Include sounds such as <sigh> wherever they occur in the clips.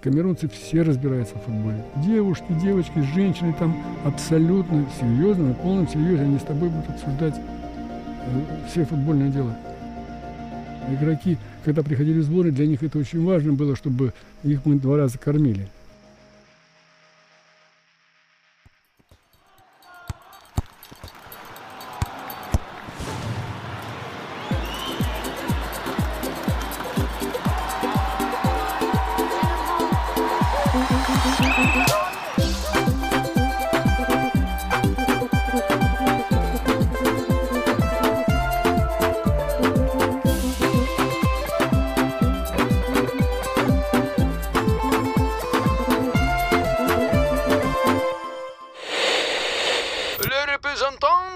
камерунцы все разбираются в футболе. Девушки, девочки, женщины там абсолютно серьезно, на полном серьезе они с тобой будут обсуждать э, все футбольное дело. Игроки, когда приходили в сборы, для них это очень важно было, чтобы их мы два раза кормили.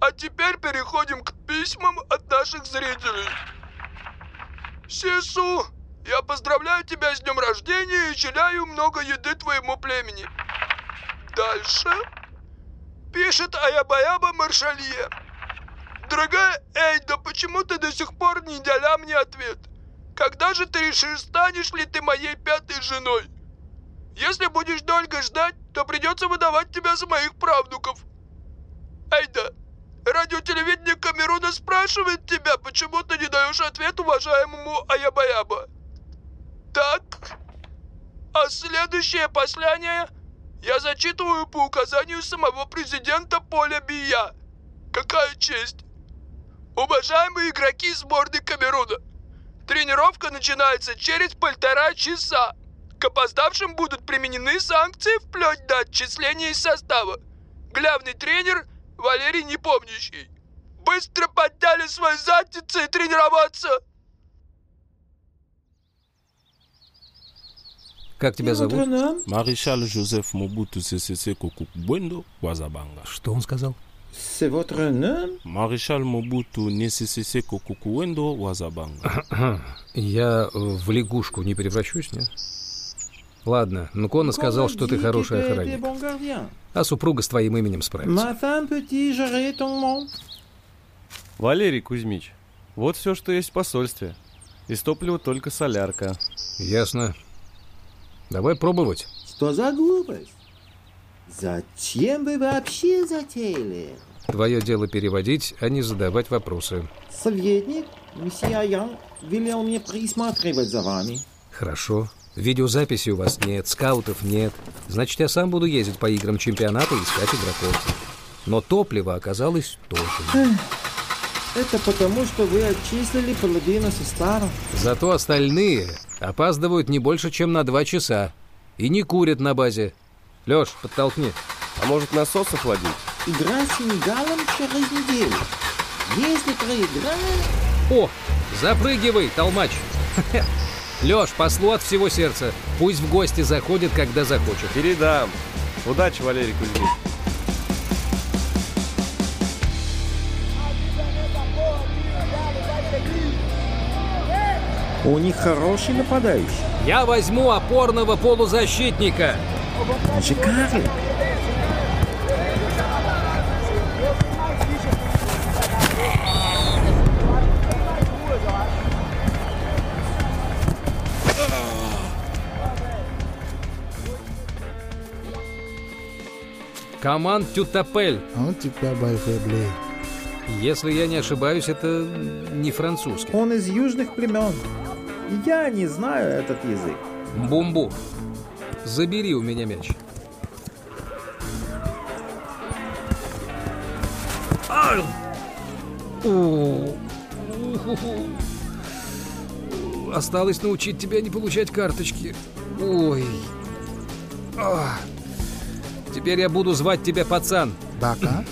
А теперь переходим к письмам от наших зрителей. Сису, я поздравляю тебя с днем рождения и челяю много еды твоему племени. Дальше. Пишет Аябаяба Маршалье. Дорогая Эйда, почему ты до сих пор не дала мне ответ? Когда же ты решишь, станешь ли ты моей пятой женой? Если будешь долго ждать, то придется выдавать тебя за моих правнуков. Эйда, радиотелевидение Камеруна спрашивает тебя, почему ты не даешь ответ уважаемому Аябаяба. Так, а следующее послание я зачитываю по указанию самого президента Поля Бия. Какая честь! Уважаемые игроки сборной Камеруна, Тренировка начинается через полтора часа. К опоздавшим будут применены санкции вплоть до отчисления из состава. Главный тренер Валерий Непомнящий. Быстро подняли свои задницы и тренироваться. Как тебя зовут? Маришаль Жозеф Мобуту ССС Кокукбуэндо Вазабанга. Что он сказал? C'est votre nom? Маршал Мобуту Несисисе Кокукуэндо Вазабанга. Я в лягушку не превращусь, нет? Ладно, Нукона сказал, что ты хороший охранник. А супруга с твоим именем справится. Валерий Кузьмич, вот все, что есть в посольстве. Из топлива только солярка. Ясно. Давай пробовать. Что за глупость? Зачем вы вообще затеяли? Твое дело переводить, а не задавать вопросы. Советник, месье Ян, велел мне присматривать за вами. Хорошо. Видеозаписи у вас нет, скаутов нет. Значит, я сам буду ездить по играм чемпионата и искать игроков. Но топлива оказалось тоже. Это потому, что вы отчислили половину состава. Зато остальные опаздывают не больше, чем на два часа. И не курят на базе. Лёш, подтолкни. А может насос охладить? Игра с Сенегалом через неделю. Если проиграем... О, запрыгивай, толмач. <laughs> Лёш, послу от всего сердца. Пусть в гости заходит, когда захочет. Передам. Удачи, Валерий Кузьмич. У них хороший нападающий. Я возьму опорного полузащитника. Он Команд Тютапель. Он тебя байфеблей. Если я не ошибаюсь, это не французский. Он из южных племен. Я не знаю этот язык. Бумбу. Забери у меня мяч. Осталось научить тебя не получать карточки. Ой. А. Теперь я буду звать тебя пацан. Бака?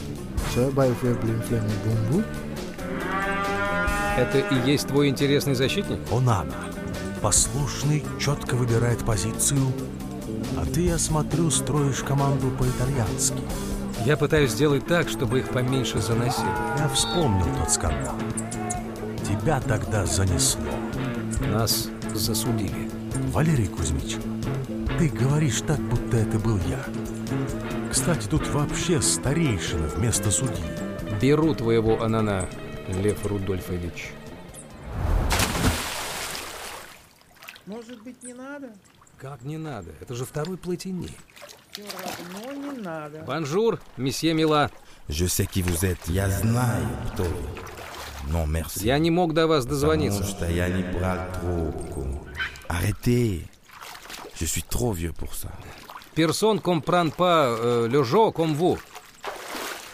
Это и есть твой интересный защитник? Онана. Послушный, четко выбирает позицию, Ты, я смотрю, строишь команду по-итальянски. Я пытаюсь сделать так, чтобы их поменьше заносили. Я вспомнил тот скандал. Тебя тогда занесло. Нас засудили. Валерий Кузьмич, ты говоришь так, будто это был я. Кстати, тут вообще старейшина вместо судьи. Беру твоего анана, Лев Рудольфович. Может быть, не надо? Как не надо? Это же второй Платини. Все равно не надо. Bonjour, monsieur Мила. Je sais qui vous êtes. Я знаю, кто вы. Non, merci. Я не мог до вас дозвониться. Потому что я не брал трубку. Arrêtez. Je suis trop vieux pour ça. Персон comprend pas euh, le jeu comme vous.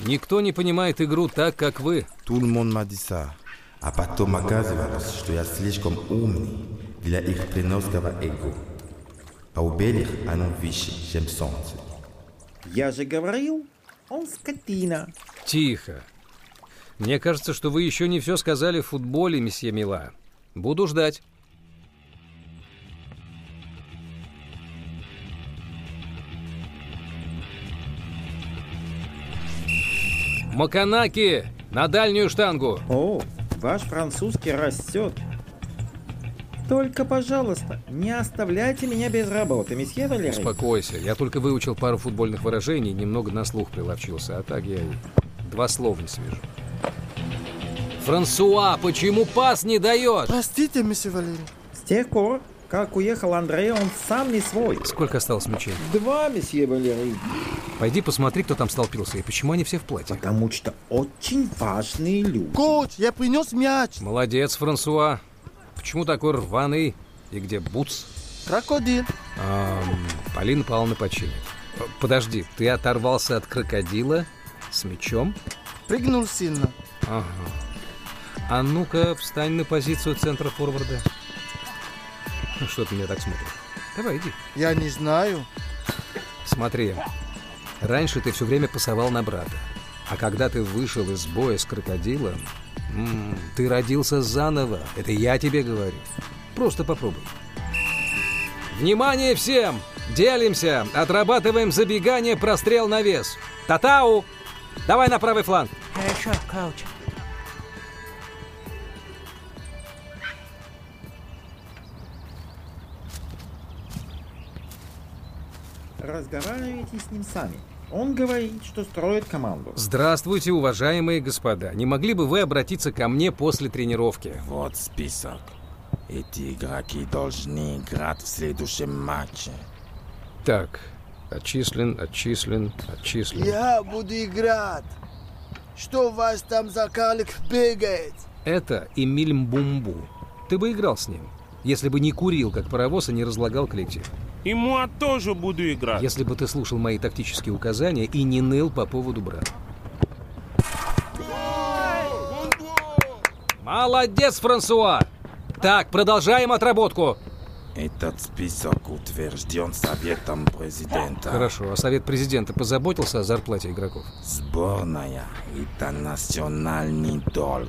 Никто не понимает игру так, как вы. Tout le monde m'a dit ça. А потом оказывалось, что я слишком умный для их пленовского эго. А у белых оно выше, чем солнце. Я же говорил, он скотина. Тихо. Мне кажется, что вы еще не все сказали в футболе, месье Мила. Буду ждать. Маканаки! На дальнюю штангу! О, ваш французский растет. Только, пожалуйста, не оставляйте меня без работы, месье Валерий. Успокойся. Я только выучил пару футбольных выражений, немного на слух приловчился, а так я и два слова не свяжу. Франсуа, почему пас не даешь? Простите, месье Валерий. С тех пор, как уехал Андрей, он сам не свой. Сколько осталось мячей? Два, месье Валерий. Пойди посмотри, кто там столпился и почему они все в платье. Потому что очень важные люди. Коуч, я принес мяч. Молодец, Франсуа. Почему такой рваный? И где бутс? Крокодил. Ам, Полина Павловна починит. Подожди, ты оторвался от крокодила с мечом? Прыгнул сильно. Ага. А ну-ка, встань на позицию центра форварда. Ну, Что ты меня так смотришь? Давай, иди. Я не знаю. Смотри. Раньше ты все время пасовал на брата. А когда ты вышел из боя с крокодилом, м, ты родился заново. Это я тебе говорю. Просто попробуй. Внимание всем! Делимся! Отрабатываем забегание, прострел на вес. Татау! Давай на правый фланг. Хорошо, коуч. Разговаривайте с ним сами. Он говорит, что строит команду. Здравствуйте, уважаемые господа. Не могли бы вы обратиться ко мне после тренировки? Вот список. Эти игроки должны играть в следующем матче. Так, отчислен, отчислен, отчислен. Я буду играть. Что у вас там за карлик бегает? Это Эмиль Мбумбу. Ты бы играл с ним, если бы не курил, как паровоз, и не разлагал коллектив. И moi тоже буду играть. Если бы ты слушал мои тактические указания и не ныл по поводу брата. Молодец, Франсуа! Так, продолжаем отработку. Этот список утвержден Советом Президента. Хорошо, а Совет Президента позаботился о зарплате игроков? Сборная – это национальный долг.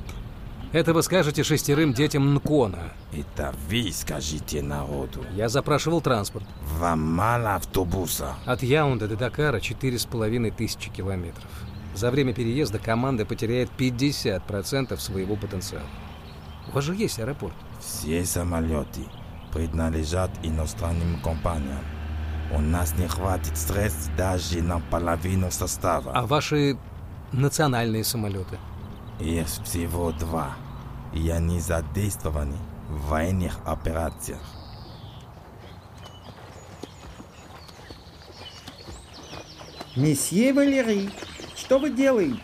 Это вы скажете шестерым детям Нкона. Это вы скажите народу. Я запрашивал транспорт. Вам мало автобуса. От Яунда до Дакара четыре с половиной тысячи километров. За время переезда команда потеряет 50% своего потенциала. У вас же есть аэропорт. Все самолеты принадлежат иностранным компаниям. У нас не хватит средств даже на половину состава. А ваши национальные самолеты? Есть всего два. И они задействованы в военных операциях. Месье Валерий, что вы делаете?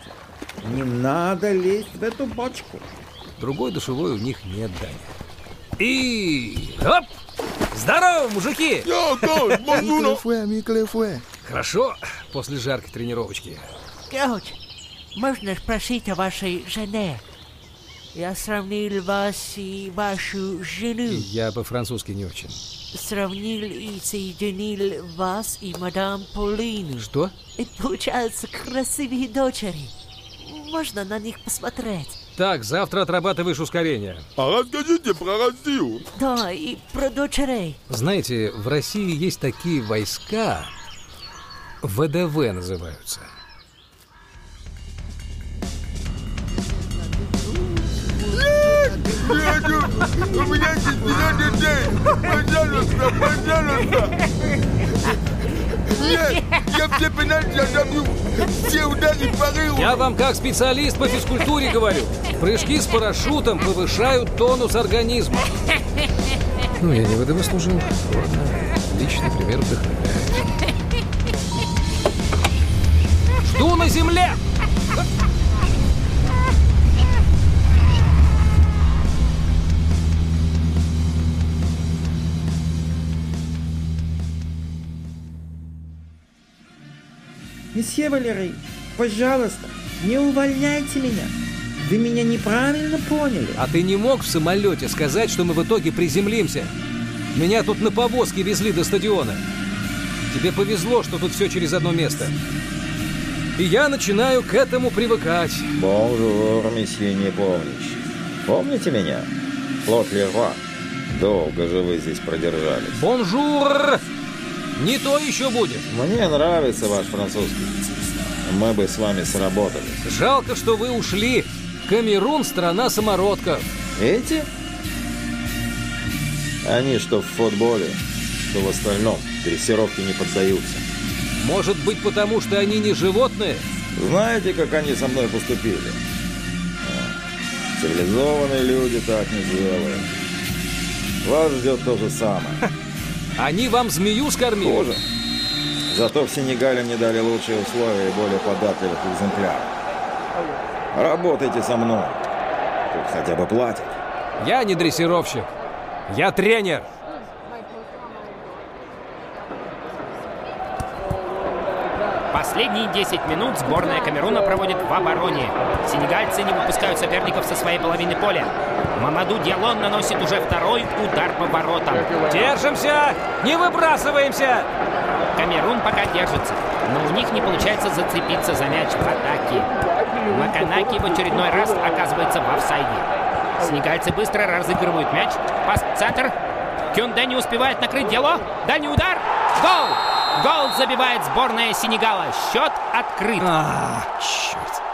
Не надо лезть в эту бочку. Другой душевой у них нет, Даня. И... Оп! Здорово, мужики! <laughs> Хорошо, после жаркой тренировочки. Коуч, можно спросить о вашей жене? Я сравнил вас и вашу жену. Я по-французски не очень. Сравнил и соединил вас и мадам Полину. Что? И получаются красивые дочери. Можно на них посмотреть. Так, завтра отрабатываешь ускорение. А расскажите про Россию. Да, и про дочерей. Знаете, в России есть такие войска, ВДВ называются. Дядю, у меня четыре детей. Пожалуйста, пожалуйста. Нет, я все пенальти отобью. Все удары порыву. Я вам как специалист по физкультуре говорю. Прыжки с парашютом повышают тонус организма. Ну, я не ВДВ служил. Ладно, личный пример вдохновляет. Жду на земле! Месье Валерий, пожалуйста, не увольняйте меня. Вы меня неправильно поняли. А ты не мог в самолете сказать, что мы в итоге приземлимся? Меня тут на повозке везли до стадиона. Тебе повезло, что тут все через одно место. И я начинаю к этому привыкать. Bonjour, monsieur Непомнящий. Помните меня? Клод Леруа. Долго же вы здесь продержались. Bonjour! Не то еще будет. Мне нравится ваш французский. Мы бы с вами сработали. Жалко, что вы ушли. Камерун – страна самородков. Эти? Они что в футболе, что в остальном дрессировке не поддаются. Может быть, потому что они не животные? Знаете, как они со мной поступили? А, Цивилизованные люди так не делают. Вас ждет то же самое. <laughs> Они вам змею скормили? Хуже. Зато в Сенегале мне дали лучшие условия и более податливых экземпляров. Работайте со мной. Тут хотя бы платят. Я не дрессировщик. Я тренер. Последние 10 минут сборная Камеруна проводит в обороне. Сенегальцы не выпускают соперников со своей половины поля. Мамаду Диалон наносит уже второй удар по воротам. Держимся! Не выбрасываемся! Камерун пока держится, но у них не получается зацепиться за мяч в атаке. Маканаки в очередной раз оказывается в офсайде. Сенегальцы быстро разыгрывают мяч. Пас в центр. Кюнде не успевает накрыть дело. Дальний удар. Гол! Гол забивает сборная Сенегала. Счет открыт. А, черт.